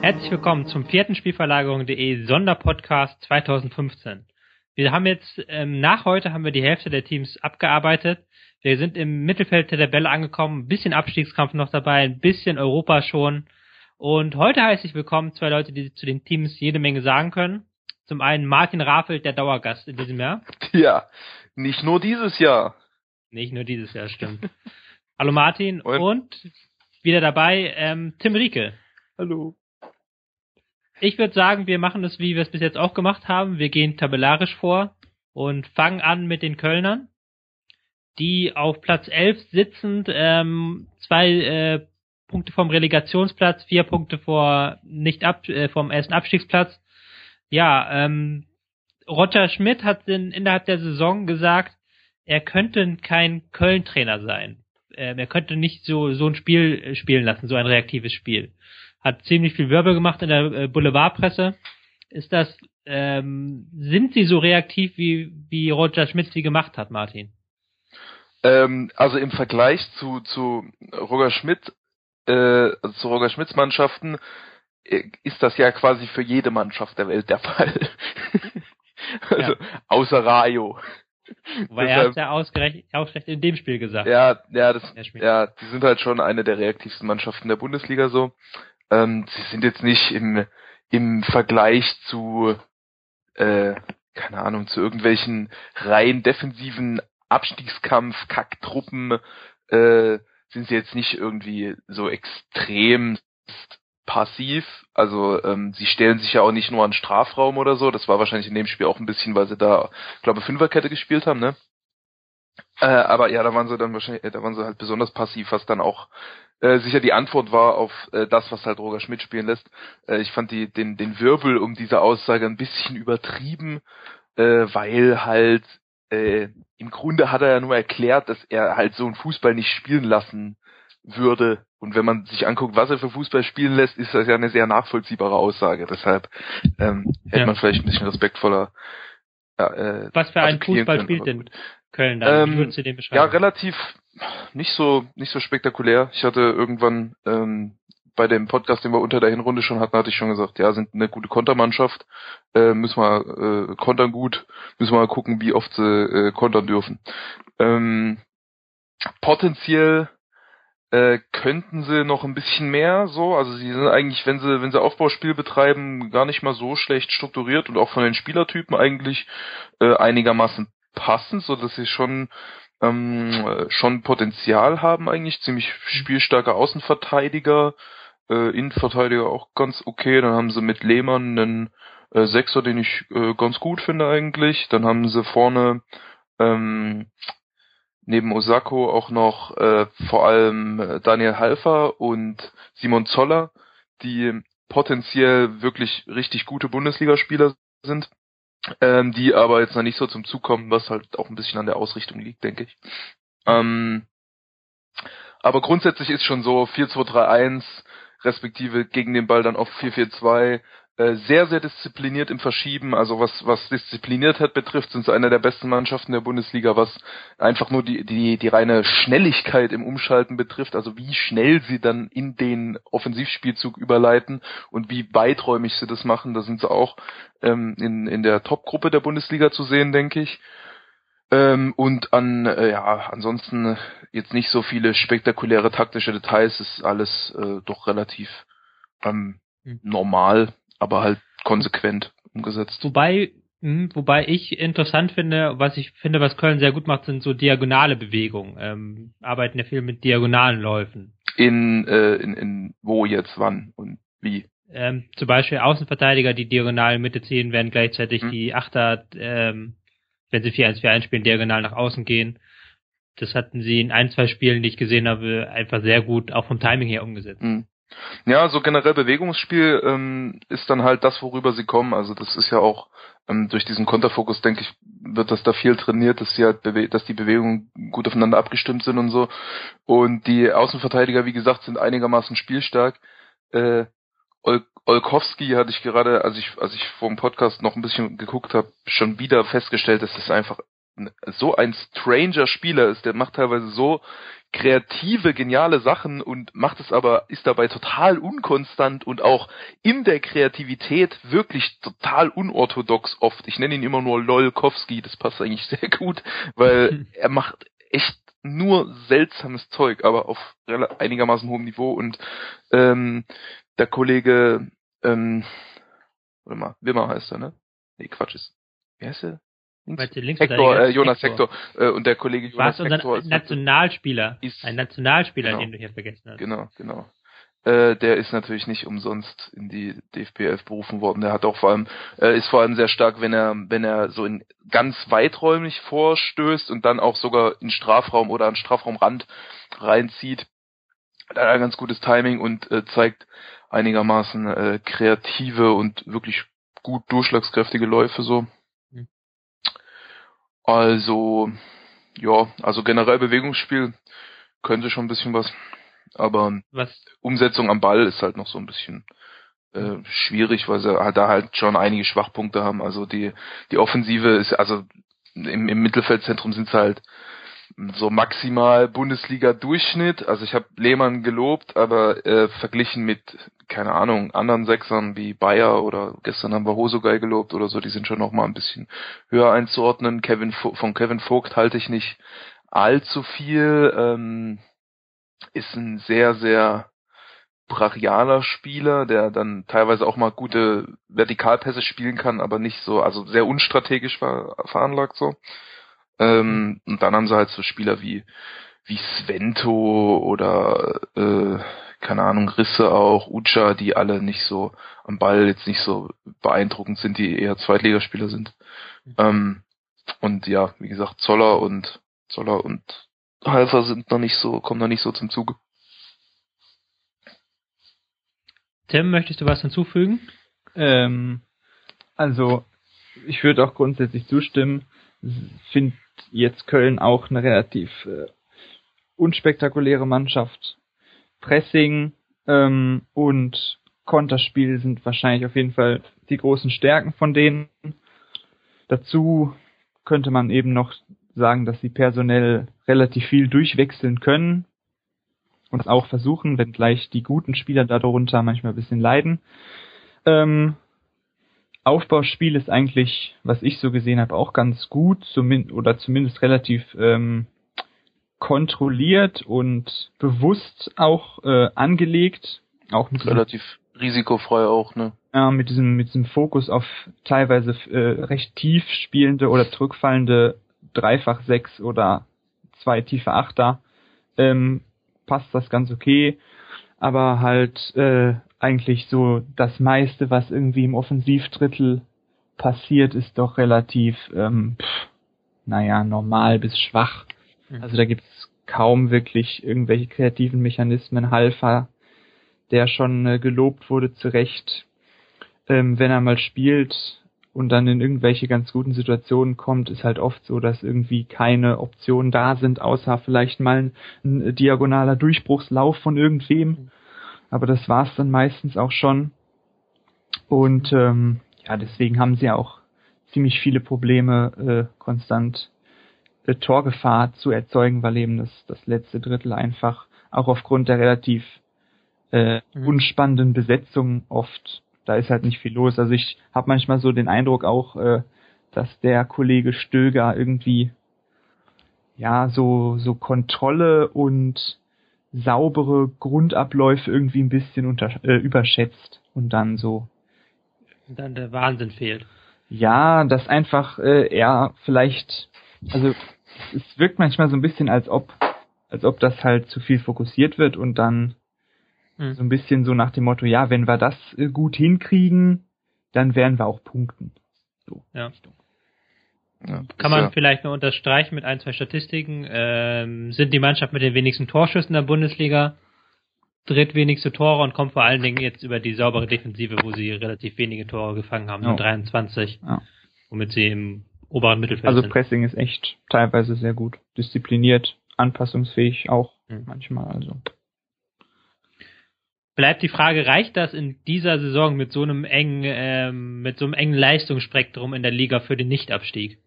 Herzlich willkommen zum vierten Spielverlagerung.de Sonderpodcast 2015. Wir haben jetzt, ähm, nach heute haben wir die Hälfte der Teams abgearbeitet. Wir sind im Mittelfeld der Tabelle angekommen, ein bisschen Abstiegskampf noch dabei, ein bisschen Europa schon. Und heute heiße ich willkommen zwei Leute, die zu den Teams jede Menge sagen können. Zum einen Martin Rafelt, der Dauergast in diesem Jahr. Ja, nicht nur dieses Jahr. Nicht nur dieses Jahr, stimmt. Hallo Martin und, und wieder dabei ähm, Tim Rieke. Hallo. Ich würde sagen, wir machen es, wie wir es bis jetzt auch gemacht haben. Wir gehen tabellarisch vor und fangen an mit den Kölnern, die auf Platz 11 sitzend, ähm, zwei äh, Punkte vom Relegationsplatz, vier Punkte vor nicht ab äh, vom ersten Abstiegsplatz. Ja, ähm, Roger Schmidt hat in, innerhalb der Saison gesagt, er könnte kein Köln-Trainer sein. Ähm, er könnte nicht so so ein Spiel äh, spielen lassen, so ein reaktives Spiel hat ziemlich viel Wirbel gemacht in der äh, Boulevardpresse. Ist das, ähm, sind sie so reaktiv, wie, wie Roger Schmidt sie gemacht hat, Martin? Ähm, also im Vergleich zu, zu Roger Schmidt, äh, also zu Roger Schmidts Mannschaften, äh, ist das ja quasi für jede Mannschaft der Welt der Fall. also, ja. außer Rayo. Weil er hat ja ausgerechnet, ausgerechnet in dem Spiel gesagt. Ja, ja, das, ja, die sind halt schon eine der reaktivsten Mannschaften der Bundesliga so. Ähm, sie sind jetzt nicht im, im Vergleich zu, äh, keine Ahnung, zu irgendwelchen rein defensiven Abstiegskampf, Kacktruppen, äh, sind sie jetzt nicht irgendwie so extrem passiv. Also ähm, sie stellen sich ja auch nicht nur an Strafraum oder so. Das war wahrscheinlich in dem Spiel auch ein bisschen, weil sie da, glaube Fünferkette gespielt haben, ne? Äh, aber ja, da waren sie dann wahrscheinlich, da waren sie halt besonders passiv, was dann auch äh, sicher die Antwort war auf äh, das, was halt Roger Schmidt spielen lässt. Äh, ich fand die, den, den Wirbel um diese Aussage ein bisschen übertrieben, äh, weil halt äh, im Grunde hat er ja nur erklärt, dass er halt so einen Fußball nicht spielen lassen würde. Und wenn man sich anguckt, was er für Fußball spielen lässt, ist das ja eine sehr nachvollziehbare Aussage. Deshalb ähm, hätte ja. man vielleicht ein bisschen respektvoller. Ja, äh, was für einen Fußball spielt denn Köln dann? Ähm, Wie den beschreiben? Ja, relativ nicht so nicht so spektakulär. Ich hatte irgendwann ähm, bei dem Podcast, den wir unter der Hinrunde schon hatten, hatte ich schon gesagt, ja, sind eine gute Kontermannschaft, äh, müssen wir äh, kontern gut, müssen wir mal gucken, wie oft sie äh, kontern dürfen. Ähm, potenziell äh, könnten sie noch ein bisschen mehr so, also sie sind eigentlich, wenn sie, wenn sie Aufbauspiel betreiben, gar nicht mal so schlecht strukturiert und auch von den Spielertypen eigentlich äh, einigermaßen passend, so dass sie schon ähm, schon Potenzial haben eigentlich, ziemlich spielstarke Außenverteidiger, äh, Innenverteidiger auch ganz okay, dann haben sie mit Lehmann einen äh, Sechser, den ich äh, ganz gut finde eigentlich, dann haben sie vorne ähm, neben Osako auch noch äh, vor allem Daniel Halfer und Simon Zoller, die potenziell wirklich richtig gute Bundesligaspieler sind ähm, die aber jetzt noch nicht so zum Zug kommen, was halt auch ein bisschen an der Ausrichtung liegt, denke ich. Ähm, aber grundsätzlich ist schon so 4-2-3-1, respektive gegen den Ball dann auf 4-4-2, äh, sehr, sehr diszipliniert im Verschieben. Also was, was Diszipliniertheit betrifft, sind sie einer der besten Mannschaften der Bundesliga, was einfach nur die, die, die reine Schnelligkeit im Umschalten betrifft, also wie schnell sie dann in den Offensivspielzug überleiten und wie weiträumig sie das machen, da sind sie auch ähm, in, in der Top-Gruppe der Bundesliga zu sehen, denke ich. Ähm, und an, äh, ja, ansonsten jetzt nicht so viele spektakuläre taktische Details, ist alles äh, doch relativ ähm, hm. normal aber halt konsequent umgesetzt. Wobei, mh, hm, wobei ich interessant finde, was ich finde, was Köln sehr gut macht, sind so diagonale Bewegungen. Ähm, arbeiten ja viel mit diagonalen Läufen. In, äh, in, in wo jetzt, wann und wie? Ähm, zum Beispiel Außenverteidiger, die diagonal Mitte ziehen, werden gleichzeitig hm. die Achter, ähm, wenn sie 4-1-4-1 spielen, diagonal nach außen gehen. Das hatten sie in ein, zwei Spielen, die ich gesehen habe, einfach sehr gut, auch vom Timing her umgesetzt. Hm. Ja, so generell Bewegungsspiel ähm, ist dann halt das, worüber sie kommen. Also das ist ja auch ähm, durch diesen Konterfokus, denke ich, wird das da viel trainiert, dass sie halt dass die Bewegungen gut aufeinander abgestimmt sind und so. Und die Außenverteidiger, wie gesagt, sind einigermaßen spielstark. Äh, Ol Olkowski hatte ich gerade, als ich, als ich vor dem Podcast noch ein bisschen geguckt habe, schon wieder festgestellt, dass das einfach so ein stranger Spieler ist. Der macht teilweise so kreative, geniale Sachen und macht es aber, ist dabei total unkonstant und auch in der Kreativität wirklich total unorthodox oft. Ich nenne ihn immer nur Lolkowski, das passt eigentlich sehr gut, weil er macht echt nur seltsames Zeug, aber auf einigermaßen hohem Niveau und ähm, der Kollege, ähm, warte mal, Wimmer heißt er, ne? Nee, Quatsch ist. Wie heißt er? Hector, äh, Jonas Hector, Hector äh, und der Kollege Jonas Was Hector ist Nationalspieler, ist, ein Nationalspieler, genau, den du hier vergessen hast. Genau, genau. Äh, der ist natürlich nicht umsonst in die DFB 11 berufen worden. Der hat auch vor allem äh, ist vor allem sehr stark, wenn er wenn er so in ganz weiträumig vorstößt und dann auch sogar in Strafraum oder an Strafraumrand reinzieht. Da hat er ein ganz gutes Timing und äh, zeigt einigermaßen äh, kreative und wirklich gut durchschlagskräftige Läufe so. Also, ja, also generell Bewegungsspiel könnte schon ein bisschen was, aber was? Umsetzung am Ball ist halt noch so ein bisschen äh, schwierig, weil sie halt da halt schon einige Schwachpunkte haben. Also die die Offensive ist also im, im Mittelfeldzentrum sind sie halt so maximal Bundesliga-Durchschnitt. Also ich habe Lehmann gelobt, aber äh, verglichen mit, keine Ahnung, anderen Sechsern wie Bayer oder gestern haben wir Hosogai gelobt oder so, die sind schon noch mal ein bisschen höher einzuordnen. Kevin von Kevin Vogt halte ich nicht allzu viel. Ähm, ist ein sehr, sehr brachialer Spieler, der dann teilweise auch mal gute Vertikalpässe spielen kann, aber nicht so, also sehr unstrategisch ver veranlagt so. Ähm, und dann haben sie halt so Spieler wie, wie Svento oder äh, keine Ahnung, Risse auch, Ucha, die alle nicht so am Ball jetzt nicht so beeindruckend sind, die eher Zweitligaspieler sind. Mhm. Ähm, und ja, wie gesagt, Zoller und Zoller und Halfer sind noch nicht so, kommen noch nicht so zum Zuge. Tim, möchtest du was hinzufügen? Ähm, also, ich würde auch grundsätzlich zustimmen. Finde jetzt Köln auch eine relativ äh, unspektakuläre Mannschaft. Pressing ähm, und Konterspiel sind wahrscheinlich auf jeden Fall die großen Stärken von denen. Dazu könnte man eben noch sagen, dass sie personell relativ viel durchwechseln können und auch versuchen, wenngleich die guten Spieler darunter manchmal ein bisschen leiden. Ähm, Aufbauspiel ist eigentlich, was ich so gesehen habe, auch ganz gut, zumindest oder zumindest relativ ähm, kontrolliert und bewusst auch äh, angelegt, auch mit relativ diesem, risikofrei auch, ne? Ja, mit diesem mit diesem Fokus auf teilweise äh, recht tief spielende oder zurückfallende Dreifach sechs oder zwei tiefe Achter. Ähm, passt das ganz okay, aber halt äh, eigentlich so das meiste, was irgendwie im Offensivdrittel passiert, ist doch relativ, ähm, pff, naja, normal bis schwach. Mhm. Also da gibt's kaum wirklich irgendwelche kreativen Mechanismen. Halfa, der schon äh, gelobt wurde, zu Recht, ähm, wenn er mal spielt und dann in irgendwelche ganz guten Situationen kommt, ist halt oft so, dass irgendwie keine Optionen da sind, außer vielleicht mal ein, ein diagonaler Durchbruchslauf von irgendwem. Mhm aber das war's dann meistens auch schon. Und ähm, ja, deswegen haben sie auch ziemlich viele Probleme, äh, konstant äh, Torgefahr zu erzeugen, weil eben das, das letzte Drittel einfach auch aufgrund der relativ äh, mhm. unspannenden Besetzung oft, da ist halt nicht viel los. Also ich habe manchmal so den Eindruck auch, äh, dass der Kollege Stöger irgendwie ja so so Kontrolle und saubere Grundabläufe irgendwie ein bisschen unter, äh, überschätzt und dann so. Und dann der Wahnsinn fehlt. Ja, das einfach äh, er vielleicht, also es wirkt manchmal so ein bisschen, als ob, als ob das halt zu viel fokussiert wird und dann hm. so ein bisschen so nach dem Motto, ja, wenn wir das äh, gut hinkriegen, dann werden wir auch punkten. So. Ja. Richtung. Ja, Kann man ja. vielleicht nur unterstreichen mit ein, zwei Statistiken. Ähm, sind die Mannschaft mit den wenigsten Torschüssen der Bundesliga, drittwenigste Tore und kommt vor allen Dingen jetzt über die saubere Defensive, wo sie relativ wenige Tore gefangen haben, nur 23, ja. womit sie im oberen Mittelfeld also sind. Also Pressing ist echt teilweise sehr gut, diszipliniert, anpassungsfähig auch hm. manchmal. Also bleibt die Frage, reicht das in dieser Saison mit so einem engen, ähm, mit so einem engen Leistungsspektrum in der Liga für den Nichtabstieg?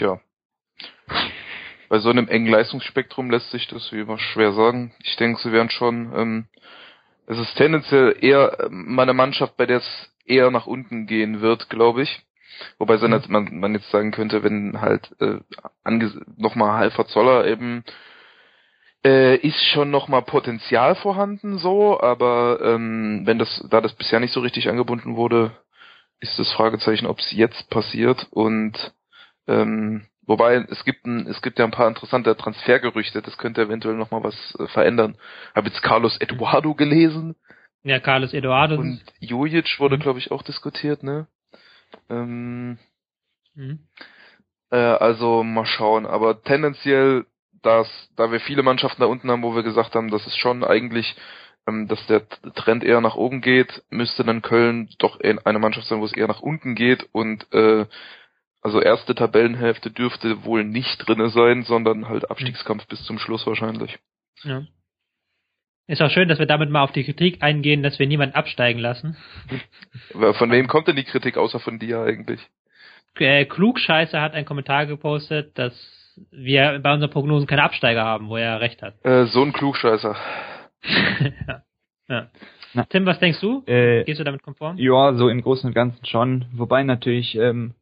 Tja. Bei so einem engen Leistungsspektrum lässt sich das wie immer schwer sagen. Ich denke, sie werden schon, ähm, es ist tendenziell eher ähm, meine Mannschaft, bei der es eher nach unten gehen wird, glaube ich. Wobei mhm. man, man jetzt sagen könnte, wenn halt äh, nochmal Halfer Zoller eben äh, ist schon nochmal Potenzial vorhanden so, aber ähm, wenn das, da das bisher nicht so richtig angebunden wurde, ist das Fragezeichen, ob es jetzt passiert und ähm, wobei es gibt ein, es gibt ja ein paar interessante Transfergerüchte, das könnte eventuell nochmal was äh, verändern. Habe jetzt Carlos Eduardo gelesen. Ja, Carlos Eduardo. Und Jujic wurde, mhm. glaube ich, auch diskutiert, ne? Ähm, mhm. äh, also mal schauen, aber tendenziell dass da wir viele Mannschaften da unten haben, wo wir gesagt haben, das ist schon eigentlich, ähm, dass der Trend eher nach oben geht, müsste dann Köln doch eine Mannschaft sein, wo es eher nach unten geht und äh, also erste Tabellenhälfte dürfte wohl nicht drinne sein, sondern halt Abstiegskampf bis zum Schluss wahrscheinlich. Ja. Ist auch schön, dass wir damit mal auf die Kritik eingehen, dass wir niemanden absteigen lassen. Von wem kommt denn die Kritik außer von dir eigentlich? Äh, Klugscheißer hat einen Kommentar gepostet, dass wir bei unseren Prognosen keine Absteiger haben, wo er recht hat. Äh, so ein Klugscheißer. ja. ja. Tim, was denkst du? Äh, Gehst du damit konform? Ja, so im Großen und Ganzen schon. Wobei natürlich ähm,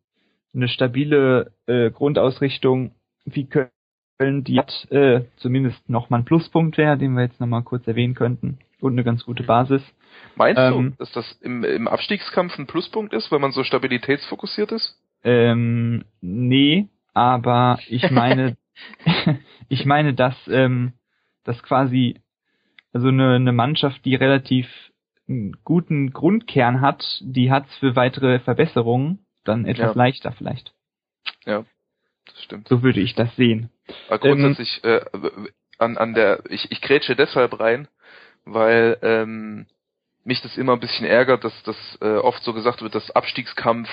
eine stabile äh, Grundausrichtung wie Köln, die hat äh, zumindest nochmal ein Pluspunkt wäre, den wir jetzt nochmal kurz erwähnen könnten. Und eine ganz gute Basis. Meinst ähm, du, dass das im, im Abstiegskampf ein Pluspunkt ist, wenn man so stabilitätsfokussiert ist? Ähm, nee, aber ich meine, ich meine, dass, ähm, dass quasi also eine, eine Mannschaft, die relativ einen guten Grundkern hat, die hat's für weitere Verbesserungen dann etwas ja. leichter vielleicht. Ja, das stimmt. So würde ich das sehen. Aber grundsätzlich ähm, äh, an, an der, ich, ich grätsche deshalb rein, weil ähm, mich das immer ein bisschen ärgert, dass das äh, oft so gesagt wird, dass Abstiegskampf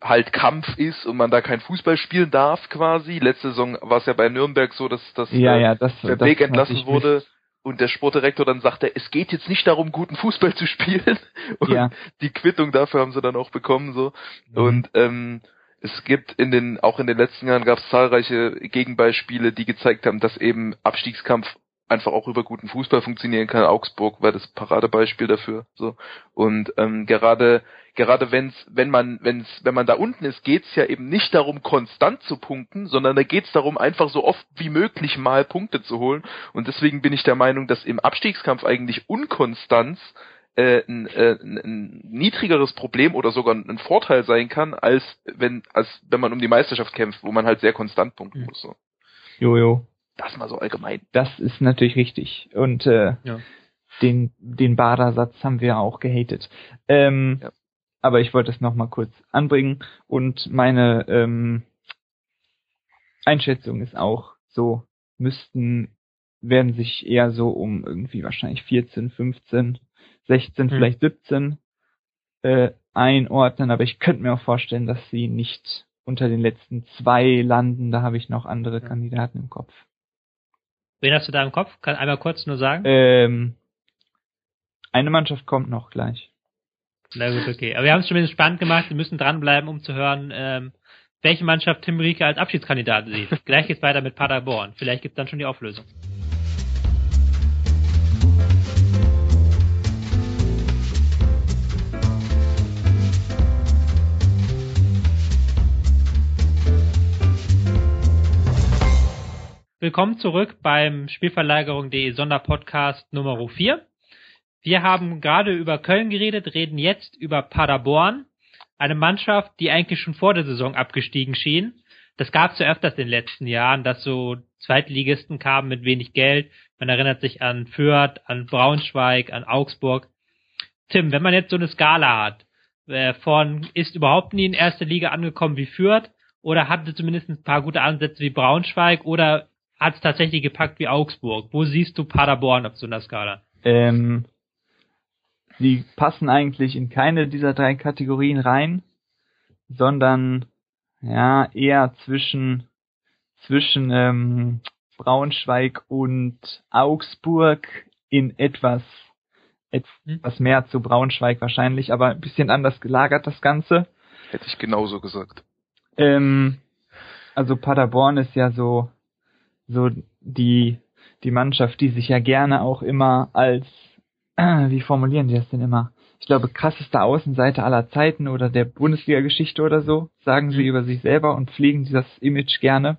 halt Kampf ist und man da kein Fußball spielen darf quasi. Letzte Saison war es ja bei Nürnberg so, dass, dass ja, ja, das, der Weg entlassen wurde und der Sportdirektor dann sagte, es geht jetzt nicht darum, guten Fußball zu spielen. Und ja. die Quittung dafür haben sie dann auch bekommen so. Mhm. Und ähm, es gibt in den, auch in den letzten Jahren gab es zahlreiche Gegenbeispiele, die gezeigt haben, dass eben Abstiegskampf einfach auch über guten Fußball funktionieren kann. Augsburg war das Paradebeispiel dafür. So und ähm, gerade gerade wenn's wenn man wenn's wenn man da unten ist, geht's ja eben nicht darum konstant zu punkten, sondern da geht's darum einfach so oft wie möglich mal Punkte zu holen. Und deswegen bin ich der Meinung, dass im Abstiegskampf eigentlich Unkonstanz äh, ein, äh, ein niedrigeres Problem oder sogar ein Vorteil sein kann, als wenn als wenn man um die Meisterschaft kämpft, wo man halt sehr konstant punkten mhm. muss. So. Jojo. Das mal so allgemein. Das ist natürlich richtig. Und äh, ja. den, den Badersatz haben wir auch gehatet. Ähm, ja. Aber ich wollte es nochmal kurz anbringen. Und meine ähm, Einschätzung ist auch so, müssten, werden sich eher so um irgendwie wahrscheinlich 14, 15, 16, hm. vielleicht 17 äh, einordnen. Aber ich könnte mir auch vorstellen, dass sie nicht unter den letzten zwei landen. Da habe ich noch andere ja. Kandidaten im Kopf. Wen hast du da im Kopf? Kann einmal kurz nur sagen? Ähm, eine Mannschaft kommt noch gleich. Na gut, okay. Aber wir haben es zumindest spannend gemacht. Wir müssen dranbleiben, um zu hören, ähm, welche Mannschaft Tim Rieke als Abschiedskandidat sieht. gleich geht's weiter mit Paderborn. Vielleicht gibt's dann schon die Auflösung. Willkommen zurück beim Spielverlagerung.de Sonderpodcast Nummer 4. Wir haben gerade über Köln geredet, reden jetzt über Paderborn, eine Mannschaft, die eigentlich schon vor der Saison abgestiegen schien. Das gab es ja öfters in den letzten Jahren, dass so Zweitligisten kamen mit wenig Geld. Man erinnert sich an Fürth, an Braunschweig, an Augsburg. Tim, wenn man jetzt so eine Skala hat, äh, von ist überhaupt nie in erster Liga angekommen wie Fürth oder hatte zumindest ein paar gute Ansätze wie Braunschweig oder hat es tatsächlich gepackt wie Augsburg. Wo siehst du Paderborn auf so einer Skala? Ähm, die passen eigentlich in keine dieser drei Kategorien rein, sondern ja eher zwischen zwischen ähm, Braunschweig und Augsburg in etwas etwas mehr zu Braunschweig wahrscheinlich, aber ein bisschen anders gelagert das Ganze. Hätte ich genauso gesagt. Ähm, Also Paderborn ist ja so, so die, die Mannschaft, die sich ja gerne auch immer als, äh, wie formulieren die das denn immer? Ich glaube, krasseste Außenseite aller Zeiten oder der Bundesliga-Geschichte oder so, sagen sie mhm. über sich selber und pflegen das Image gerne.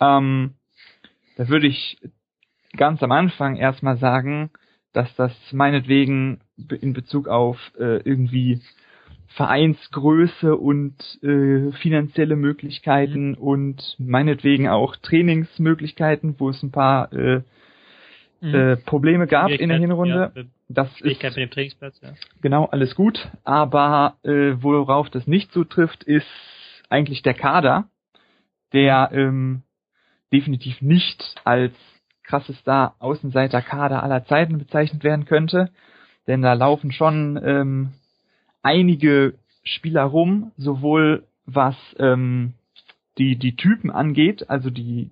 Ähm, da würde ich ganz am Anfang erstmal sagen, dass das meinetwegen in Bezug auf äh, irgendwie Vereinsgröße und äh, finanzielle Möglichkeiten mhm. und meinetwegen auch Trainingsmöglichkeiten, wo es ein paar äh, mhm. äh, Probleme gab in der Hinrunde. Ja, das ist mit dem Trainingsplatz, ja. genau alles gut, aber äh, worauf das nicht zutrifft, ist eigentlich der Kader, der ähm, definitiv nicht als krassester Außenseiter-Kader aller Zeiten bezeichnet werden könnte. Denn da laufen schon ähm, einige Spieler rum, sowohl was ähm, die, die Typen angeht, also die,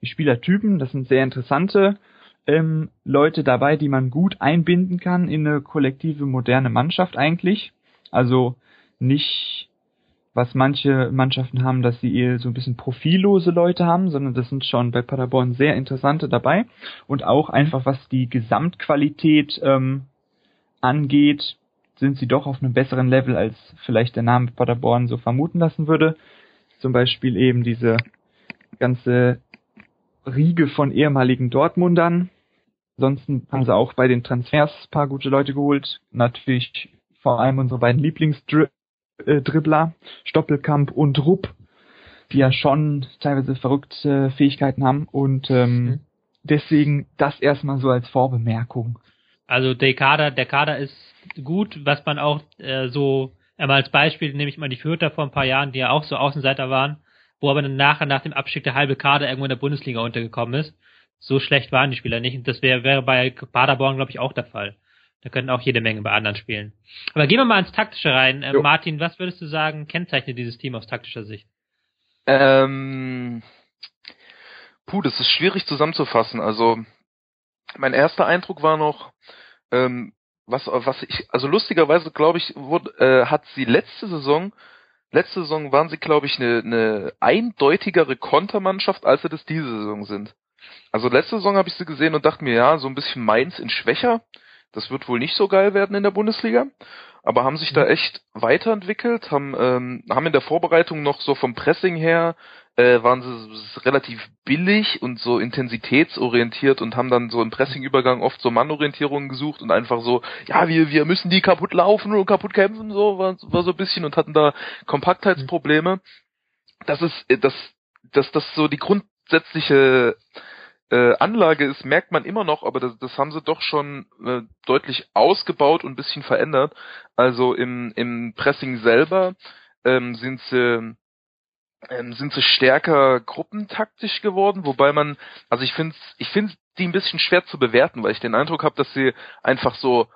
die Spielertypen, das sind sehr interessante ähm, Leute dabei, die man gut einbinden kann in eine kollektive moderne Mannschaft eigentlich. Also nicht was manche Mannschaften haben, dass sie eher so ein bisschen profillose Leute haben, sondern das sind schon bei Paderborn sehr interessante dabei. Und auch einfach was die Gesamtqualität ähm, angeht, sind sie doch auf einem besseren Level, als vielleicht der Name Paderborn so vermuten lassen würde. Zum Beispiel eben diese ganze Riege von ehemaligen Dortmundern. Ansonsten haben sie auch bei den Transfers paar gute Leute geholt. Natürlich vor allem unsere beiden Lieblingsdri äh, Stoppelkamp und Rupp, die ja schon teilweise verrückte Fähigkeiten haben und ähm, mhm. deswegen das erstmal so als Vorbemerkung. Also der Kader, der Kader ist gut, was man auch äh, so einmal als Beispiel nehme ich mal die Fürther vor ein paar Jahren, die ja auch so Außenseiter waren, wo aber dann nachher nach dem Abstieg der halbe Kader irgendwo in der Bundesliga untergekommen ist. So schlecht waren die Spieler nicht und das wäre wäre bei Paderborn glaube ich auch der Fall. Da könnten auch jede Menge bei anderen spielen. Aber gehen wir mal ins Taktische rein. Äh, Martin, was würdest du sagen, kennzeichnet dieses Team aus taktischer Sicht? Ähm, puh, das ist schwierig zusammenzufassen. Also, mein erster Eindruck war noch, ähm, was, was ich, also lustigerweise glaube ich, wurde, äh, hat sie letzte Saison, letzte Saison waren sie, glaube ich, eine, eine eindeutigere Kontermannschaft, als sie das diese Saison sind. Also letzte Saison habe ich sie gesehen und dachte mir, ja, so ein bisschen Mainz in schwächer. Das wird wohl nicht so geil werden in der Bundesliga, aber haben sich da mhm. echt weiterentwickelt, haben, ähm, haben in der Vorbereitung noch so vom Pressing her, äh, waren sie relativ billig und so intensitätsorientiert und haben dann so im Pressingübergang oft so Mannorientierungen gesucht und einfach so, ja, wir, wir müssen die kaputt laufen und kaputt kämpfen, so war, war so ein bisschen und hatten da Kompaktheitsprobleme. Das ist, äh, das, das, das so die grundsätzliche äh, Anlage ist, merkt man immer noch, aber das, das haben sie doch schon äh, deutlich ausgebaut und ein bisschen verändert. Also im, im Pressing selber ähm, sind sie ähm, sind sie stärker gruppentaktisch geworden, wobei man, also ich finde ich finde die ein bisschen schwer zu bewerten, weil ich den Eindruck habe, dass sie einfach so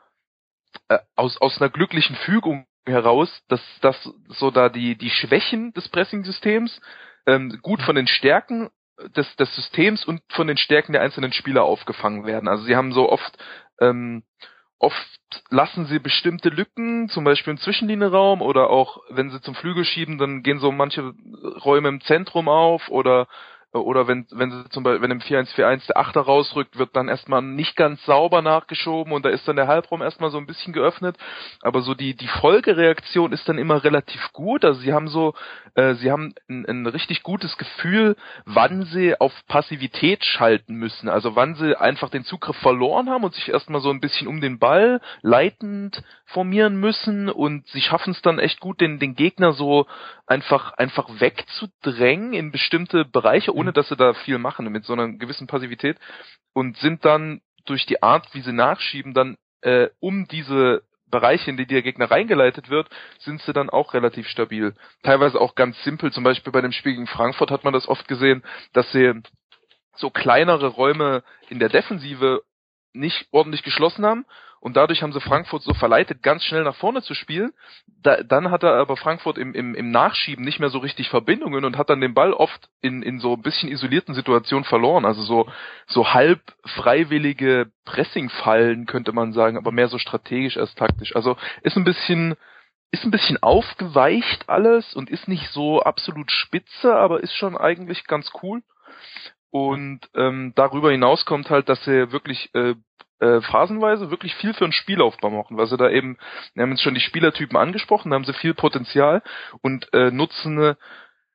äh, aus aus einer glücklichen Fügung heraus, dass dass so da die die Schwächen des Pressing-Systems ähm, gut von den Stärken des, des Systems und von den Stärken der einzelnen Spieler aufgefangen werden. Also sie haben so oft ähm, oft lassen sie bestimmte Lücken, zum Beispiel im Zwischenlinienraum oder auch wenn sie zum Flügel schieben, dann gehen so manche Räume im Zentrum auf oder oder wenn, wenn sie zum Beispiel, wenn im 4-1-4-1 der Achter rausrückt, wird dann erstmal nicht ganz sauber nachgeschoben und da ist dann der Halbraum erstmal so ein bisschen geöffnet. Aber so die, die Folgereaktion ist dann immer relativ gut. Also sie haben so, äh, sie haben ein, ein richtig gutes Gefühl, wann sie auf Passivität schalten müssen. Also wann sie einfach den Zugriff verloren haben und sich erstmal so ein bisschen um den Ball leitend formieren müssen und sie schaffen es dann echt gut, den, den Gegner so einfach, einfach wegzudrängen in bestimmte Bereiche, ohne mhm. dass sie da viel machen, mit so einer gewissen Passivität und sind dann durch die Art, wie sie nachschieben, dann äh, um diese Bereiche, in die der Gegner reingeleitet wird, sind sie dann auch relativ stabil. Teilweise auch ganz simpel, zum Beispiel bei dem Spiel gegen Frankfurt hat man das oft gesehen, dass sie so kleinere Räume in der Defensive nicht ordentlich geschlossen haben und dadurch haben sie Frankfurt so verleitet, ganz schnell nach vorne zu spielen. Da, dann hat er aber Frankfurt im, im, im Nachschieben nicht mehr so richtig Verbindungen und hat dann den Ball oft in, in so ein bisschen isolierten Situationen verloren. Also so, so halb freiwillige Pressingfallen könnte man sagen, aber mehr so strategisch als taktisch. Also ist ein bisschen, ist ein bisschen aufgeweicht alles und ist nicht so absolut spitze, aber ist schon eigentlich ganz cool. Und ähm, darüber hinaus kommt halt, dass sie wirklich äh, äh, phasenweise wirklich viel für einen Spielaufbau machen, weil sie da eben, wir haben jetzt schon die Spielertypen angesprochen, da haben sie viel Potenzial und äh, nutzen,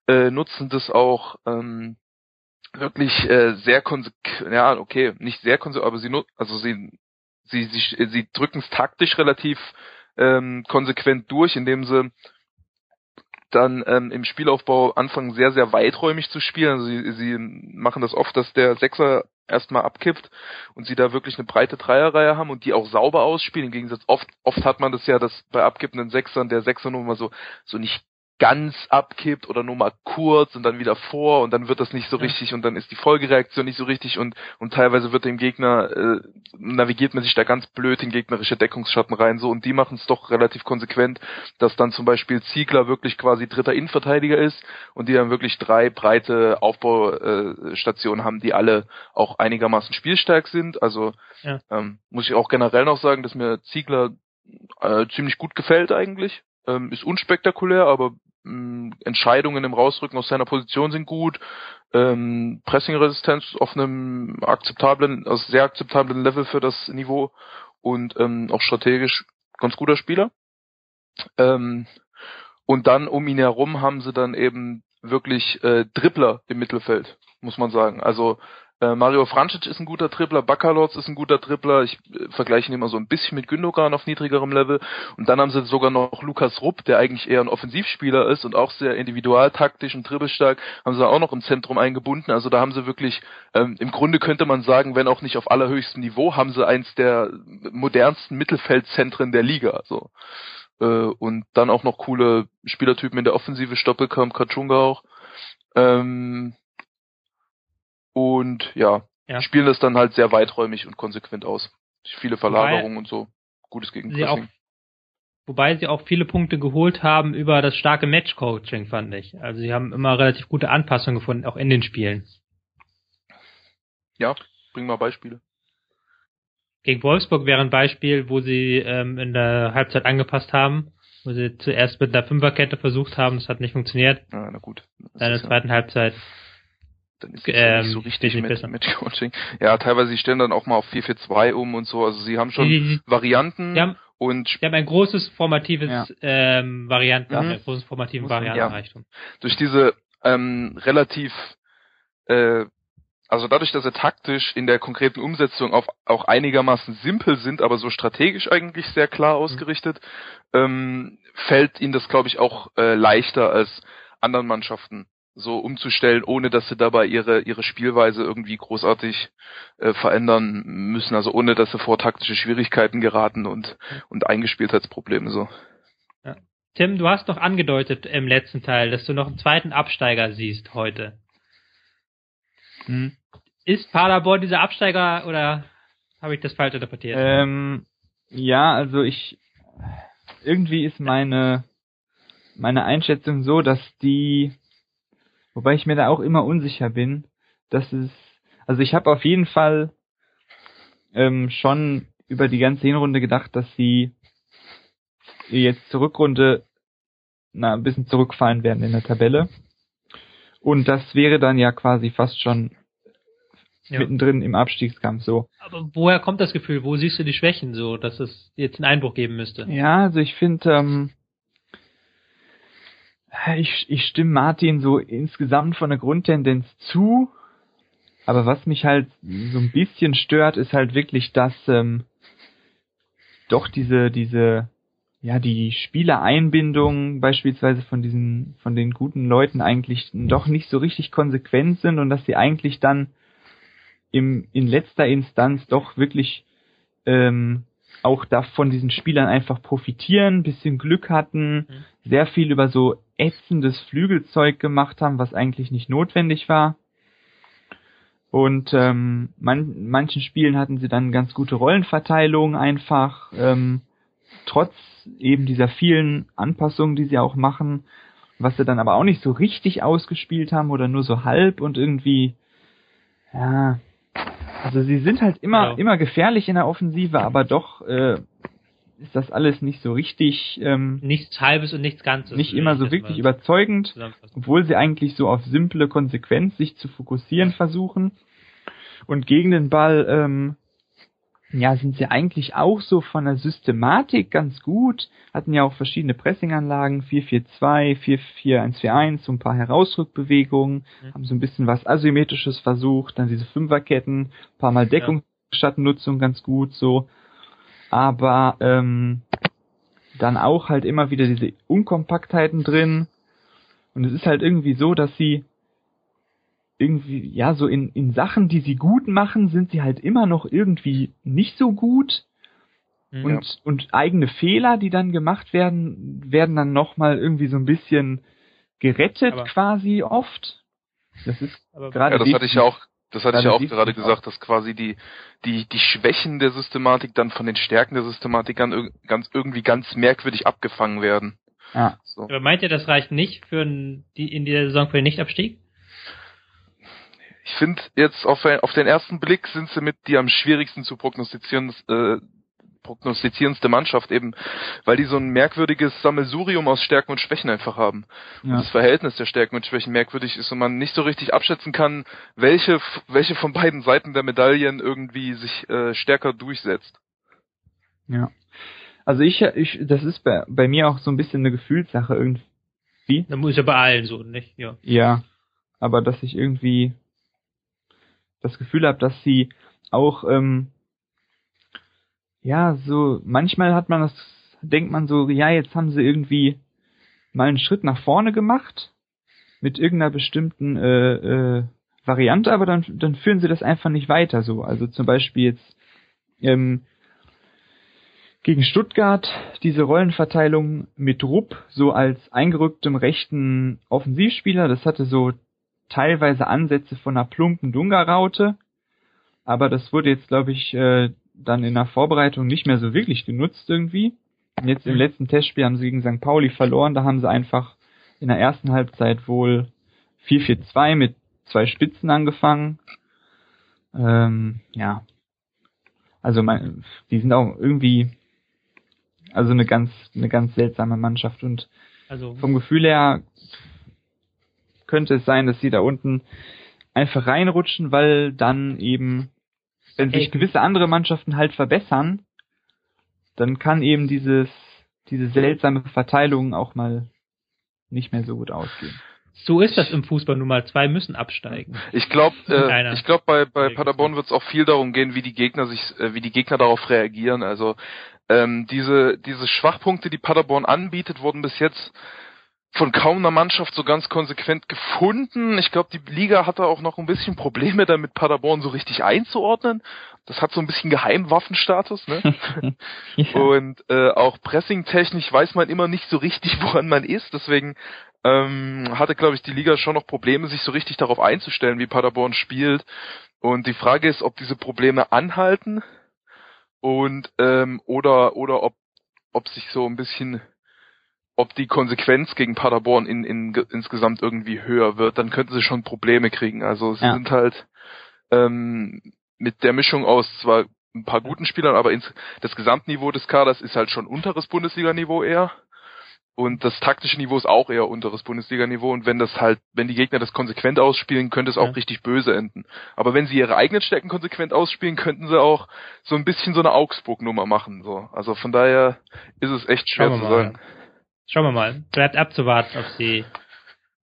äh, nutzen das auch ähm, wirklich äh, sehr konsequent, ja, okay, nicht sehr konsequent, aber sie also sie sie sie, sie drücken es taktisch relativ ähm, konsequent durch, indem sie dann ähm, im Spielaufbau anfangen sehr, sehr weiträumig zu spielen. Also sie, sie machen das oft, dass der Sechser erstmal abkippt und sie da wirklich eine breite Dreierreihe haben und die auch sauber ausspielen. Im Gegensatz oft, oft hat man das ja, dass bei abkippenden Sechsern der Sechser nur mal so, so nicht ganz abkippt oder nur mal kurz und dann wieder vor und dann wird das nicht so richtig und dann ist die Folgereaktion nicht so richtig und und teilweise wird dem Gegner äh, navigiert man sich da ganz blöd in gegnerische Deckungsschatten rein so und die machen es doch relativ konsequent, dass dann zum Beispiel Ziegler wirklich quasi dritter Innenverteidiger ist und die dann wirklich drei breite Aufbaustationen äh, haben, die alle auch einigermaßen spielstark sind. Also ja. ähm, muss ich auch generell noch sagen, dass mir Ziegler äh, ziemlich gut gefällt eigentlich. Ähm, ist unspektakulär, aber mh, Entscheidungen im Rausrücken aus seiner Position sind gut. Ähm, Pressing-Resistenz auf einem akzeptablen, also sehr akzeptablen Level für das Niveau und ähm, auch strategisch ganz guter Spieler. Ähm, und dann um ihn herum haben sie dann eben wirklich äh, Dribbler im Mittelfeld, muss man sagen. Also Mario Francic ist ein guter Tripler, Baccalords ist ein guter Tripler. Ich äh, vergleiche ihn immer so ein bisschen mit Gündogan auf niedrigerem Level. Und dann haben sie sogar noch Lukas Rupp, der eigentlich eher ein Offensivspieler ist und auch sehr individualtaktisch und dribbelstark, haben sie auch noch im Zentrum eingebunden. Also da haben sie wirklich, ähm, im Grunde könnte man sagen, wenn auch nicht auf allerhöchstem Niveau, haben sie eins der modernsten Mittelfeldzentren der Liga. So. Äh, und dann auch noch coole Spielertypen in der Offensive, Stoppelkamp, Kachunga auch. Ähm, und ja, ja, spielen das dann halt sehr weiträumig und konsequent aus. Viele Verlagerungen und so. Gutes Gegenpressing. Wobei sie auch viele Punkte geholt haben über das starke Match-Coaching, fand ich. Also sie haben immer relativ gute Anpassungen gefunden, auch in den Spielen. Ja, bring mal Beispiele. Gegen Wolfsburg wäre ein Beispiel, wo sie ähm, in der Halbzeit angepasst haben, wo sie zuerst mit einer Fünferkette versucht haben, das hat nicht funktioniert. Ja, na gut. Dann in der zweiten ja. Halbzeit dann ist es ähm, nicht so richtig mit, mit Coaching. Ja, teilweise sie stellen dann auch mal auf 4-4-2 um und so. Also sie haben schon die, Varianten die haben, und die haben ein großes formatives ja. ähm, Varianten, mhm. einen großen formativen Variantenreichtum. Ja. Durch diese ähm, relativ äh, also dadurch, dass sie taktisch in der konkreten Umsetzung auf, auch einigermaßen simpel sind, aber so strategisch eigentlich sehr klar mhm. ausgerichtet, mhm. ähm, fällt ihnen das, glaube ich, auch äh, leichter als anderen Mannschaften so umzustellen, ohne dass sie dabei ihre ihre Spielweise irgendwie großartig äh, verändern müssen, also ohne dass sie vor taktische Schwierigkeiten geraten und und Eingespieltheitsprobleme so. Ja. Tim, du hast doch angedeutet im letzten Teil, dass du noch einen zweiten Absteiger siehst heute. Hm. Ist Paderborn dieser Absteiger oder habe ich das falsch interpretiert? Ähm, ja, also ich irgendwie ist meine meine Einschätzung so, dass die Wobei ich mir da auch immer unsicher bin, dass es, also ich habe auf jeden Fall ähm, schon über die ganze Hinrunde gedacht, dass sie jetzt zur Rückrunde na, ein bisschen zurückfallen werden in der Tabelle. Und das wäre dann ja quasi fast schon ja. mittendrin im Abstiegskampf so. Aber woher kommt das Gefühl? Wo siehst du die Schwächen so, dass es jetzt einen Einbruch geben müsste? Ja, also ich finde, ähm, ich, ich stimme Martin so insgesamt von der Grundtendenz zu, aber was mich halt so ein bisschen stört, ist halt wirklich, dass ähm, doch diese, diese, ja, die Spielereinbindung beispielsweise von diesen, von den guten Leuten eigentlich doch nicht so richtig konsequent sind und dass sie eigentlich dann im, in letzter Instanz doch wirklich ähm, auch da von diesen Spielern einfach profitieren, bisschen Glück hatten, mhm. sehr viel über so ätzendes Flügelzeug gemacht haben, was eigentlich nicht notwendig war. Und ähm, man, manchen Spielen hatten sie dann ganz gute Rollenverteilung einfach, ähm, trotz eben dieser vielen Anpassungen, die sie auch machen, was sie dann aber auch nicht so richtig ausgespielt haben oder nur so halb und irgendwie, ja, also sie sind halt immer, ja. immer gefährlich in der Offensive, aber doch äh, ist das alles nicht so richtig, ähm, Nichts Halbes und nichts Ganzes. nicht immer so wirklich überzeugend, obwohl sie eigentlich so auf simple Konsequenz sich zu fokussieren versuchen. Und gegen den Ball, ähm, ja, sind sie eigentlich auch so von der Systematik ganz gut. Hatten ja auch verschiedene Pressinganlagen, 4-4-2, 4-4-1-4-1, so ein paar Herausrückbewegungen, Mhm. haben so ein bisschen was Asymmetrisches versucht, dann diese Fünferketten, ein paar Mal Deckungsschattennutzung ganz gut so. Aber ähm, dann auch halt immer wieder diese Unkompaktheiten drin. Und es ist halt irgendwie so, dass sie irgendwie, ja, so in, in Sachen, die sie gut machen, sind sie halt immer noch irgendwie nicht so gut. Mhm. Und, und eigene Fehler, die dann gemacht werden, werden dann nochmal irgendwie so ein bisschen gerettet Aber- quasi oft. Das ist Aber gerade Ja, das hatte ich ja auch, das hatte ich ja auch gerade auch. gesagt, dass quasi die, die, die Schwächen der Systematik dann von den Stärken der Systematik dann irg- ganz, irgendwie ganz merkwürdig abgefangen werden. ja, So. Aber meint ihr, das reicht nicht für ein, die, in dieser Saison für den Nichtabstieg? Ich finde jetzt auf, auf den ersten Blick sind sie mit die am schwierigsten zu prognostizieren, äh, prognostizierendste Mannschaft eben, weil die so ein merkwürdiges Sammelsurium aus Stärken und Schwächen einfach haben. Und ja. das Verhältnis der Stärken und Schwächen merkwürdig ist und man nicht so richtig abschätzen kann, welche, welche von beiden Seiten der Medaillen irgendwie sich äh, stärker durchsetzt. Ja. Also ich, ich, das ist bei, bei mir auch so ein bisschen eine Gefühlssache irgendwie. Das muss ja bei allen so, nicht? Ja. Ja. Aber dass ich irgendwie das Gefühl habe, dass sie auch, ähm, ja, so, manchmal hat man das, denkt man so, ja, jetzt haben sie irgendwie mal einen Schritt nach vorne gemacht mit irgendeiner bestimmten äh, äh, Variante, aber dann, dann führen sie das einfach nicht weiter so. Also zum Beispiel jetzt ähm, gegen Stuttgart diese Rollenverteilung mit Rupp so als eingerücktem rechten Offensivspieler, das hatte so teilweise Ansätze von einer plumpen Dunga-Raute, aber das wurde jetzt, glaube ich, äh, dann in der Vorbereitung nicht mehr so wirklich genutzt irgendwie. Und jetzt im letzten Testspiel haben sie gegen St. Pauli verloren, da haben sie einfach in der ersten Halbzeit wohl 4-4-2 mit zwei Spitzen angefangen. Ähm, ja. Also mein, die sind auch irgendwie also eine ganz eine ganz seltsame Mannschaft und Also vom Gefühl her könnte es sein, dass sie da unten einfach reinrutschen, weil dann eben, wenn sich Ey. gewisse andere Mannschaften halt verbessern, dann kann eben dieses, diese seltsame Verteilung auch mal nicht mehr so gut ausgehen. so ist das im Fußball nun mal. Zwei müssen absteigen. Ich glaube, äh, ich glaube, bei, bei Paderborn wird es auch viel darum gehen, wie die Gegner sich, äh, wie die Gegner darauf reagieren. Also ähm, diese diese Schwachpunkte, die Paderborn anbietet, wurden bis jetzt von kaum einer Mannschaft so ganz konsequent gefunden. Ich glaube, die Liga hatte auch noch ein bisschen Probleme damit, Paderborn so richtig einzuordnen. Das hat so ein bisschen Geheimwaffenstatus, ne? ja. Und äh, auch pressingtechnisch weiß man immer nicht so richtig, woran man ist. Deswegen ähm, hatte, glaube ich, die Liga schon noch Probleme, sich so richtig darauf einzustellen, wie Paderborn spielt. Und die Frage ist, ob diese Probleme anhalten und ähm, oder oder ob ob sich so ein bisschen ob die Konsequenz gegen Paderborn in, in, insgesamt irgendwie höher wird, dann könnten sie schon Probleme kriegen. Also sie Ja. sind halt ähm, mit der Mischung aus zwar ein paar guten Spielern, aber ins, das Gesamtniveau des Kaders ist halt schon unteres Bundesliga-Niveau eher. Und das taktische Niveau ist auch eher unteres Bundesliga-Niveau. Und wenn das halt, wenn die Gegner das konsequent ausspielen, könnte es auch Ja. richtig böse enden. Aber wenn sie ihre eigenen Stärken konsequent ausspielen, könnten sie auch so ein bisschen so eine Augsburg-Nummer machen. So. Also von daher ist es echt schwer zu wir mal. Schauen wir mal. Bleibt abzuwarten, ob sie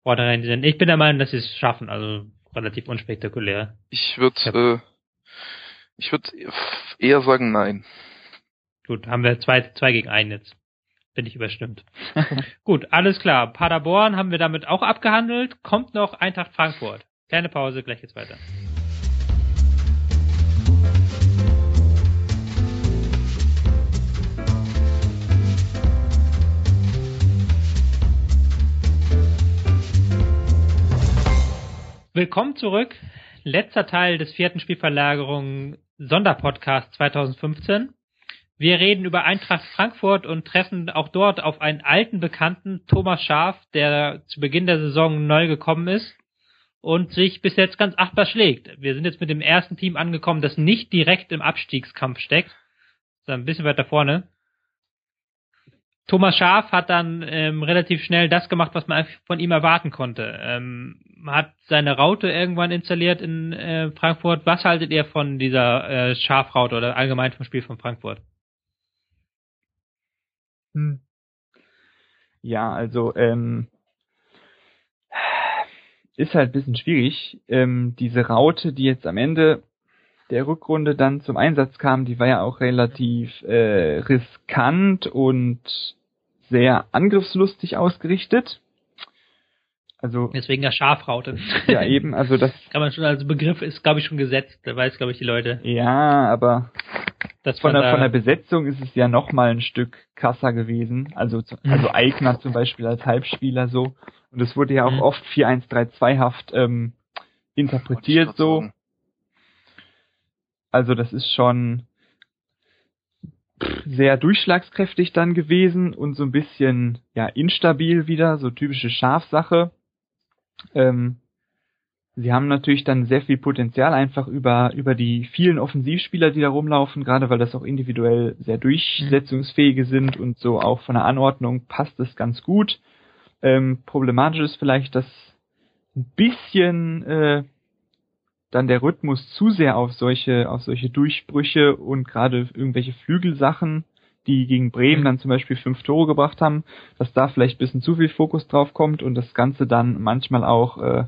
vornherein sind. Ich bin der Meinung, dass sie es schaffen. Also relativ unspektakulär. Ich würde, äh, ich würde eher sagen nein. Gut, haben wir zwei, zwei gegen einen jetzt. Bin ich überstimmt. Gut, alles klar. Paderborn haben wir damit auch abgehandelt. Kommt noch Eintracht Frankfurt. Kleine Pause, gleich geht's weiter. Willkommen zurück. Letzter Teil des vierten Spielverlagerung Sonderpodcast 2015. Wir reden über Eintracht Frankfurt und treffen auch dort auf einen alten Bekannten, Thomas Schaf, der zu Beginn der Saison neu gekommen ist und sich bis jetzt ganz achtbar schlägt. Wir sind jetzt mit dem ersten Team angekommen, das nicht direkt im Abstiegskampf steckt, sondern ein bisschen weiter vorne. Thomas Schaf hat dann ähm, relativ schnell das gemacht, was man von ihm erwarten konnte. Ähm, hat seine Raute irgendwann installiert in äh, Frankfurt. Was haltet ihr von dieser äh, Schafraute oder allgemein vom Spiel von Frankfurt? Hm. Ja, also ähm, ist halt ein bisschen schwierig. Ähm, diese Raute, die jetzt am Ende der Rückrunde dann zum Einsatz kam, die war ja auch relativ äh, riskant und sehr angriffslustig ausgerichtet. Also deswegen der Schafraute. Ja, eben, also das kann man schon als Begriff ist glaube ich schon gesetzt, da weiß glaube ich die Leute. Ja, aber das von der von der Besetzung ist es ja noch mal ein Stück krasser gewesen, also also Eigner zum Beispiel als Halbspieler so und es wurde ja auch mhm. oft 4-1-3-2 haft ähm, interpretiert so. Also das ist schon sehr durchschlagskräftig dann gewesen und so ein bisschen ja instabil wieder, so typische Schafsache. Ähm, sie haben natürlich dann sehr viel Potenzial einfach über über die vielen Offensivspieler, die da rumlaufen, gerade weil das auch individuell sehr durchsetzungsfähige sind und so auch von der Anordnung passt es ganz gut. Ähm, problematisch ist vielleicht, dass ein bisschen äh, dann der Rhythmus zu sehr auf solche, auf solche Durchbrüche und gerade irgendwelche Flügelsachen, die gegen Bremen dann zum Beispiel fünf Tore gebracht haben, dass da vielleicht ein bisschen zu viel Fokus drauf kommt und das Ganze dann manchmal auch, äh,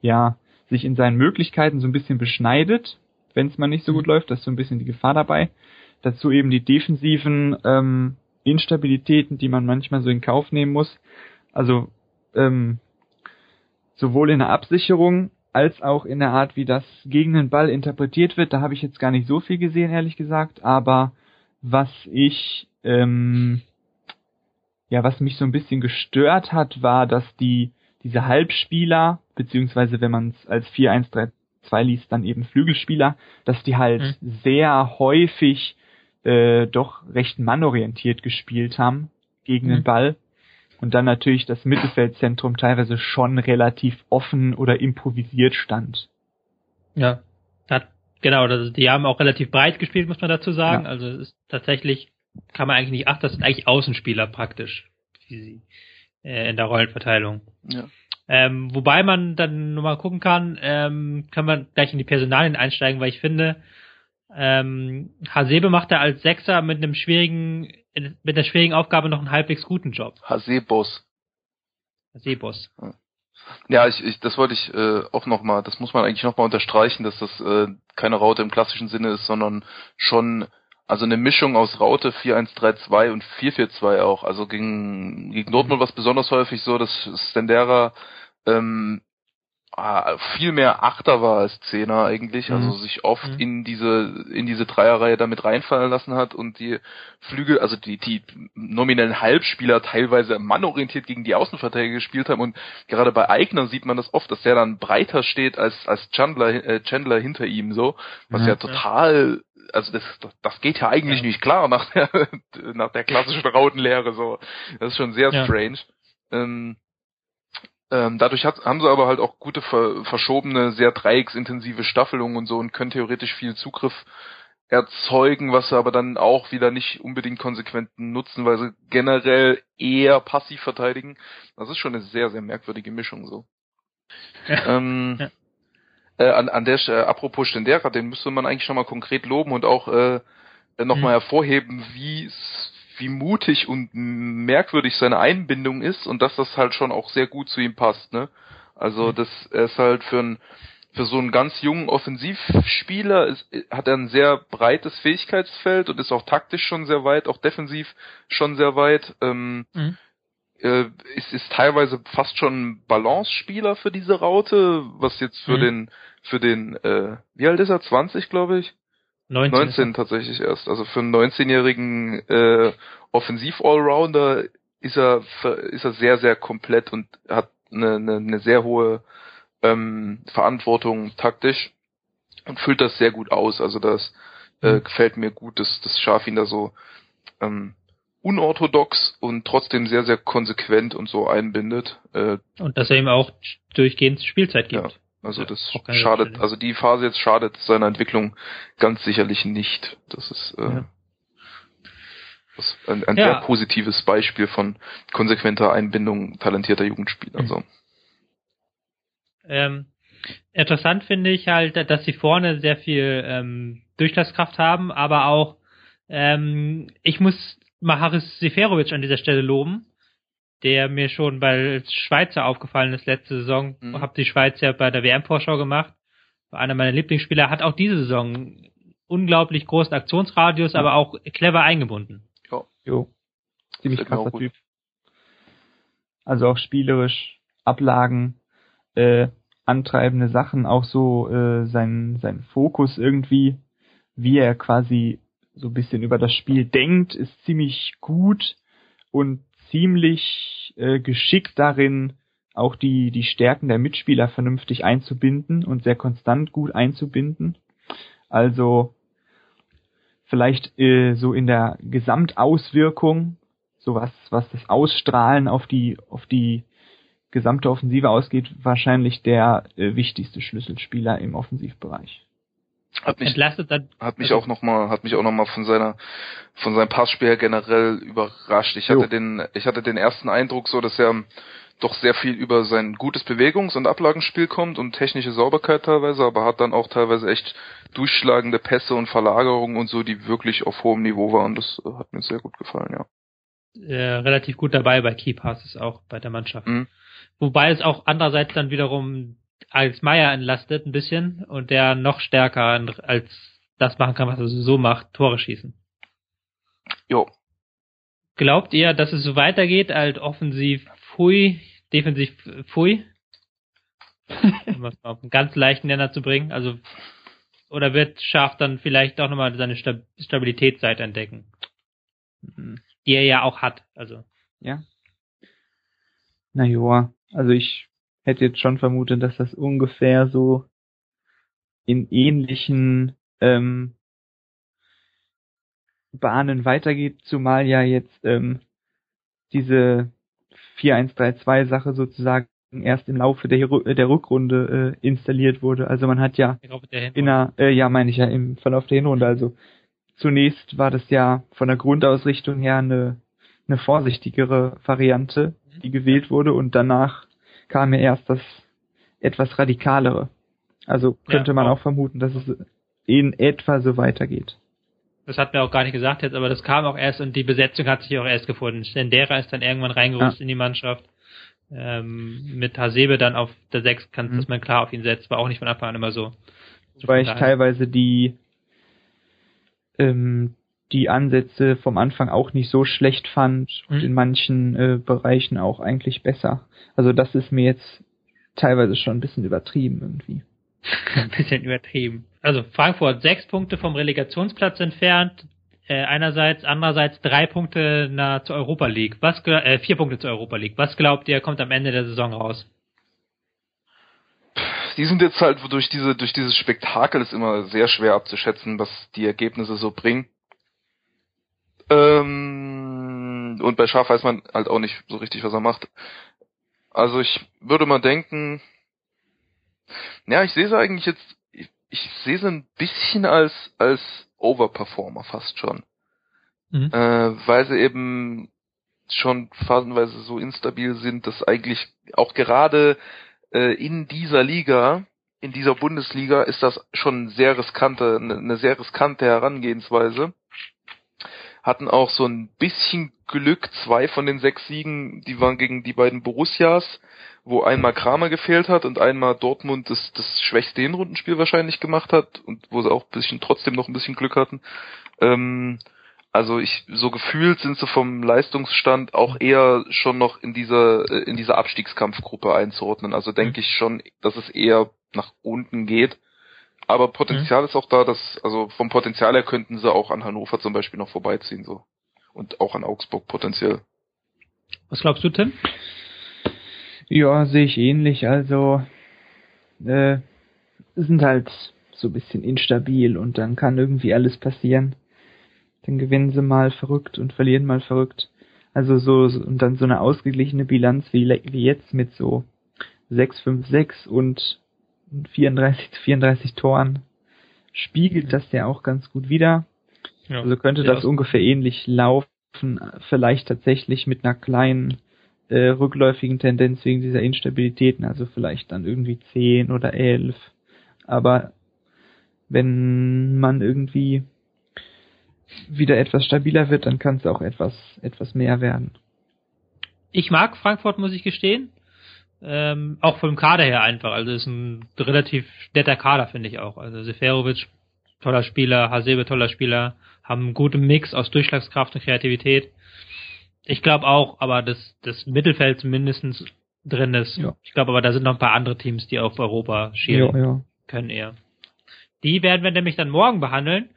ja, sich in seinen Möglichkeiten so ein bisschen beschneidet, wenn es mal nicht so gut mhm. läuft, das ist so ein bisschen die Gefahr dabei. Dazu eben die defensiven ähm, Instabilitäten, die man manchmal so in Kauf nehmen muss. Also ähm, sowohl in der Absicherung als auch in der Art, wie das gegen den Ball interpretiert wird. Da habe ich jetzt gar nicht so viel gesehen, ehrlich gesagt. Aber was ich, ähm, ja, was mich so ein bisschen gestört hat, war, dass die diese Halbspieler, beziehungsweise wenn man es als 4-1-3-2 liest, dann eben Flügelspieler, dass die halt mhm. sehr häufig äh, doch recht mannorientiert gespielt haben gegen mhm. den Ball und dann natürlich das Mittelfeldzentrum teilweise schon relativ offen oder improvisiert stand. Ja, hat, genau, das, die haben auch relativ breit gespielt, muss man dazu sagen. Ja. Also es ist tatsächlich, kann man eigentlich nicht achten, das sind eigentlich Außenspieler praktisch, wie sie äh, in der Rollenverteilung. Ja. Ähm, wobei man dann nochmal gucken kann, ähm, kann man gleich in die Personalien einsteigen, weil ich finde, ähm, Hasebe macht da als Sechser mit einem schwierigen mit der schwierigen Aufgabe noch einen halbwegs guten Job. Hasebos. Hasebos. Ja, ich, ich, das wollte ich äh, auch nochmal, das muss man eigentlich nochmal unterstreichen, dass das äh, keine Raute im klassischen Sinne ist, sondern schon, also eine Mischung aus Raute 4-1-3-2 und 4-4-2 auch. Also gegen, gegen Dortmund war es besonders häufig so, dass Stendera ähm, viel mehr Achter war als Zehner eigentlich, also mhm. sich oft mhm. in diese in diese Dreierreihe damit reinfallen lassen hat und die Flügel, also die die nominellen Halbspieler teilweise mannorientiert gegen die Außenverteidiger gespielt haben und gerade bei Eigner sieht man das oft, dass der dann breiter steht als als Chandler äh, Chandler hinter ihm so, was mhm. ja total also das, das geht ja eigentlich ja. nicht klar nach der nach der klassischen Rautenlehre so. Das ist schon sehr ja. strange. Ähm, ähm, dadurch hat, haben sie aber halt auch gute ver verschobene, sehr dreiecksintensive Staffelungen und so und können theoretisch viel Zugriff erzeugen, was sie aber dann auch wieder nicht unbedingt konsequent nutzen, weil sie generell eher passiv verteidigen. Das ist schon eine sehr, sehr merkwürdige Mischung so. Ja. Ähm, ja. Äh, an, an der äh, apropos Stendera, den müsste man eigentlich schon mal konkret loben und auch äh, nochmal mhm. hervorheben, wie wie mutig und merkwürdig seine Einbindung ist und dass das halt schon auch sehr gut zu ihm passt, ne? Also mhm. das er ist halt für ein für so einen ganz jungen Offensivspieler ist, hat er ein sehr breites Fähigkeitsfeld und ist auch taktisch schon sehr weit, auch defensiv schon sehr weit. Ähm, mhm. äh, ist, ist teilweise fast schon ein Balance-Spieler für diese Raute, was jetzt für mhm. den für den äh, wie alt ist er? 20, glaube ich. 19, 19 tatsächlich erst. Also für einen 19-jährigen äh, Offensiv-Allrounder ist er ist er sehr sehr komplett und hat eine, eine, eine sehr hohe ähm, Verantwortung taktisch und füllt das sehr gut aus. Also das äh, mhm. gefällt mir gut, dass das Schaf ihn da so ähm, unorthodox und trotzdem sehr sehr konsequent und so einbindet. Äh, und dass er ihm auch durchgehend Spielzeit gibt. Ja. Also das schadet, also die Phase jetzt schadet seiner Entwicklung ganz sicherlich nicht. Das ist äh, ja. Das ist ein, ein Ja. sehr positives Beispiel von konsequenter Einbindung talentierter Jugendspieler. Mhm. So. Ähm, interessant finde ich halt, dass sie vorne sehr viel ähm, Durchschlagskraft haben, aber auch ähm, ich muss Maharis Seferovic an dieser Stelle loben, der mir schon bei Schweizer aufgefallen ist letzte Saison. Mhm. Hab die Schweiz ja bei der WM-Vorschau gemacht. War einer meiner Lieblingsspieler, hat auch diese Saison unglaublich großen Aktionsradius, aber auch clever eingebunden. Jo. Ziemlich mir auch krasser. Typ. Also auch spielerisch, Ablagen, äh, antreibende Sachen, auch so äh, sein, sein Fokus irgendwie, wie er quasi so ein bisschen über das Spiel denkt, ist ziemlich gut und ziemlich äh, geschickt darin, auch die, die Stärken der Mitspieler vernünftig einzubinden und sehr konstant gut einzubinden. Also vielleicht äh, so in der Gesamtauswirkung, so was, was das Ausstrahlen auf die, auf die gesamte Offensive ausgeht, wahrscheinlich der äh, wichtigste Schlüsselspieler im Offensivbereich. Hat mich, Entlastet dann hat mich also- auch noch mal, hat mich auch noch mal von seiner, von seinem Passspiel her generell überrascht. Ich Jo. hatte den, ich hatte den ersten Eindruck so, dass er doch sehr viel über sein gutes Bewegungs- und Ablagenspiel kommt und technische Sauberkeit teilweise, aber hat dann auch teilweise echt durchschlagende Pässe und Verlagerungen und so, die wirklich auf hohem Niveau waren. Das äh, hat mir sehr gut gefallen, ja. äh, relativ gut dabei bei Key Passes auch bei der Mannschaft. Mhm. Wobei es auch andererseits dann wiederum als Meier entlastet ein bisschen und der noch stärker als das machen kann, was er so macht, Tore schießen. Jo. Glaubt ihr, dass es so weitergeht, halt offensiv pfui, defensiv pfui? um das mal auf einen ganz leichten Nenner zu bringen. Also oder wird Schaf dann vielleicht auch nochmal seine Stab Stabilitätsseite entdecken? Die er ja auch hat. Also Ja. Na joa, also ich hätte jetzt schon vermutet, dass das ungefähr so in ähnlichen ähm, Bahnen weitergeht, zumal ja jetzt ähm, diese 4-1-3-2-Sache sozusagen erst im Laufe der, der Rückrunde äh, installiert wurde. Also man hat ja in der, äh, ja meine ich ja im Verlauf der Hinrunde. Also zunächst war das ja von der Grundausrichtung her eine, eine vorsichtigere Variante, die gewählt wurde und danach kam ja erst das etwas radikalere. Also könnte Ja, man auch. auch vermuten, dass es in etwa so weitergeht. Das hat mir auch gar nicht gesagt jetzt, aber das kam auch erst und die Besetzung hat sich auch erst gefunden. Stendera ist dann irgendwann reingerutscht in die Mannschaft. Ähm, mit Hasebe dann auf der 6 kann, Mhm. dass man klar auf ihn setzt, war auch nicht von Anfang an immer so. Wobei ich teilweise die ähm, die Ansätze vom Anfang auch nicht so schlecht fand und Mhm. in manchen äh, Bereichen auch eigentlich besser. Also das ist mir jetzt teilweise schon ein bisschen übertrieben irgendwie. ein bisschen übertrieben. Also Frankfurt sechs Punkte vom Relegationsplatz entfernt. Äh, einerseits, andererseits drei Punkte na, zur Europa League. Was äh, vier Punkte zur Europa League. Was glaubt ihr, kommt am Ende der Saison raus? die sind jetzt halt durch diese durch dieses Spektakel ist immer sehr schwer abzuschätzen, was die Ergebnisse so bringen. Ähm, und bei Schaf weiß man halt auch nicht so richtig, was er macht. Also ich würde mal denken, ja, ich sehe sie eigentlich jetzt, ich, ich sehe sie ein bisschen als als Overperformer fast schon, Mhm. äh, weil sie eben schon phasenweise so instabil sind, dass eigentlich auch gerade äh, in dieser Liga, in dieser Bundesliga ist das schon sehr riskante, eine, eine sehr riskante Herangehensweise. Hatten auch so ein bisschen Glück, zwei von den sechs Siegen, die waren gegen die beiden Borussias, wo einmal Kramer gefehlt hat und einmal Dortmund das, das schwächste Hinrundenspiel wahrscheinlich gemacht hat und wo sie auch ein bisschen trotzdem noch ein bisschen Glück hatten. Ähm, also ich so gefühlt sind sie vom Leistungsstand auch eher schon noch in dieser äh, in dieser Abstiegskampfgruppe einzuordnen. Also denke ich schon, dass es eher nach unten geht. Aber Potenzial ist auch da, dass also vom Potenzial her könnten sie auch an Hannover zum Beispiel noch vorbeiziehen so und auch an Augsburg potenziell. Was glaubst du, Tim? Ja, sehe ich ähnlich. Also äh, sind halt so ein bisschen instabil und dann kann irgendwie alles passieren. Dann gewinnen sie mal verrückt und verlieren mal verrückt. Also so, so und dann so eine ausgeglichene Bilanz wie, wie jetzt mit so 6, 5, 6 und 34 zu 34 Toren spiegelt das ja auch ganz gut wieder. Ja. Also könnte das ungefähr ähnlich laufen vielleicht tatsächlich mit einer kleinen äh, rückläufigen Tendenz wegen dieser Instabilitäten, also vielleicht dann irgendwie 10 oder 11. Aber wenn man irgendwie wieder etwas stabiler wird, dann kann es auch etwas, etwas mehr werden. Ich mag Frankfurt, muss ich gestehen. Ähm, auch vom Kader her einfach. Also ist ein relativ netter Kader, finde ich auch. Also Seferovic, toller Spieler, Hasebe, toller Spieler, haben einen guten Mix aus Durchschlagskraft und Kreativität. Ich glaube auch, aber das, das Mittelfeld mindestens drin ist. Ja. Ich glaube aber, da sind noch ein paar andere Teams, die auf Europa schielen ja, ja. können eher. Die werden wir nämlich dann morgen behandeln.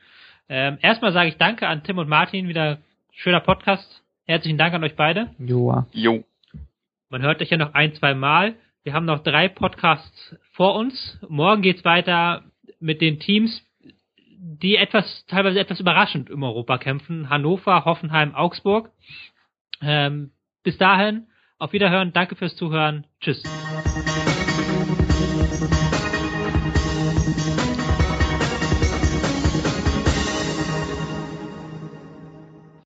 Ähm, erstmal sage ich Danke an Tim und Martin, wieder schöner Podcast. Herzlichen Dank an euch beide. Joa. Jo. Man hört euch ja noch ein, zwei Mal. Wir haben noch drei Podcasts vor uns. Morgen geht's weiter mit den Teams, die etwas, teilweise etwas überraschend im Europa kämpfen. Hannover, Hoffenheim, Augsburg. Ähm, bis dahin, auf Wiederhören, danke fürs Zuhören. Tschüss.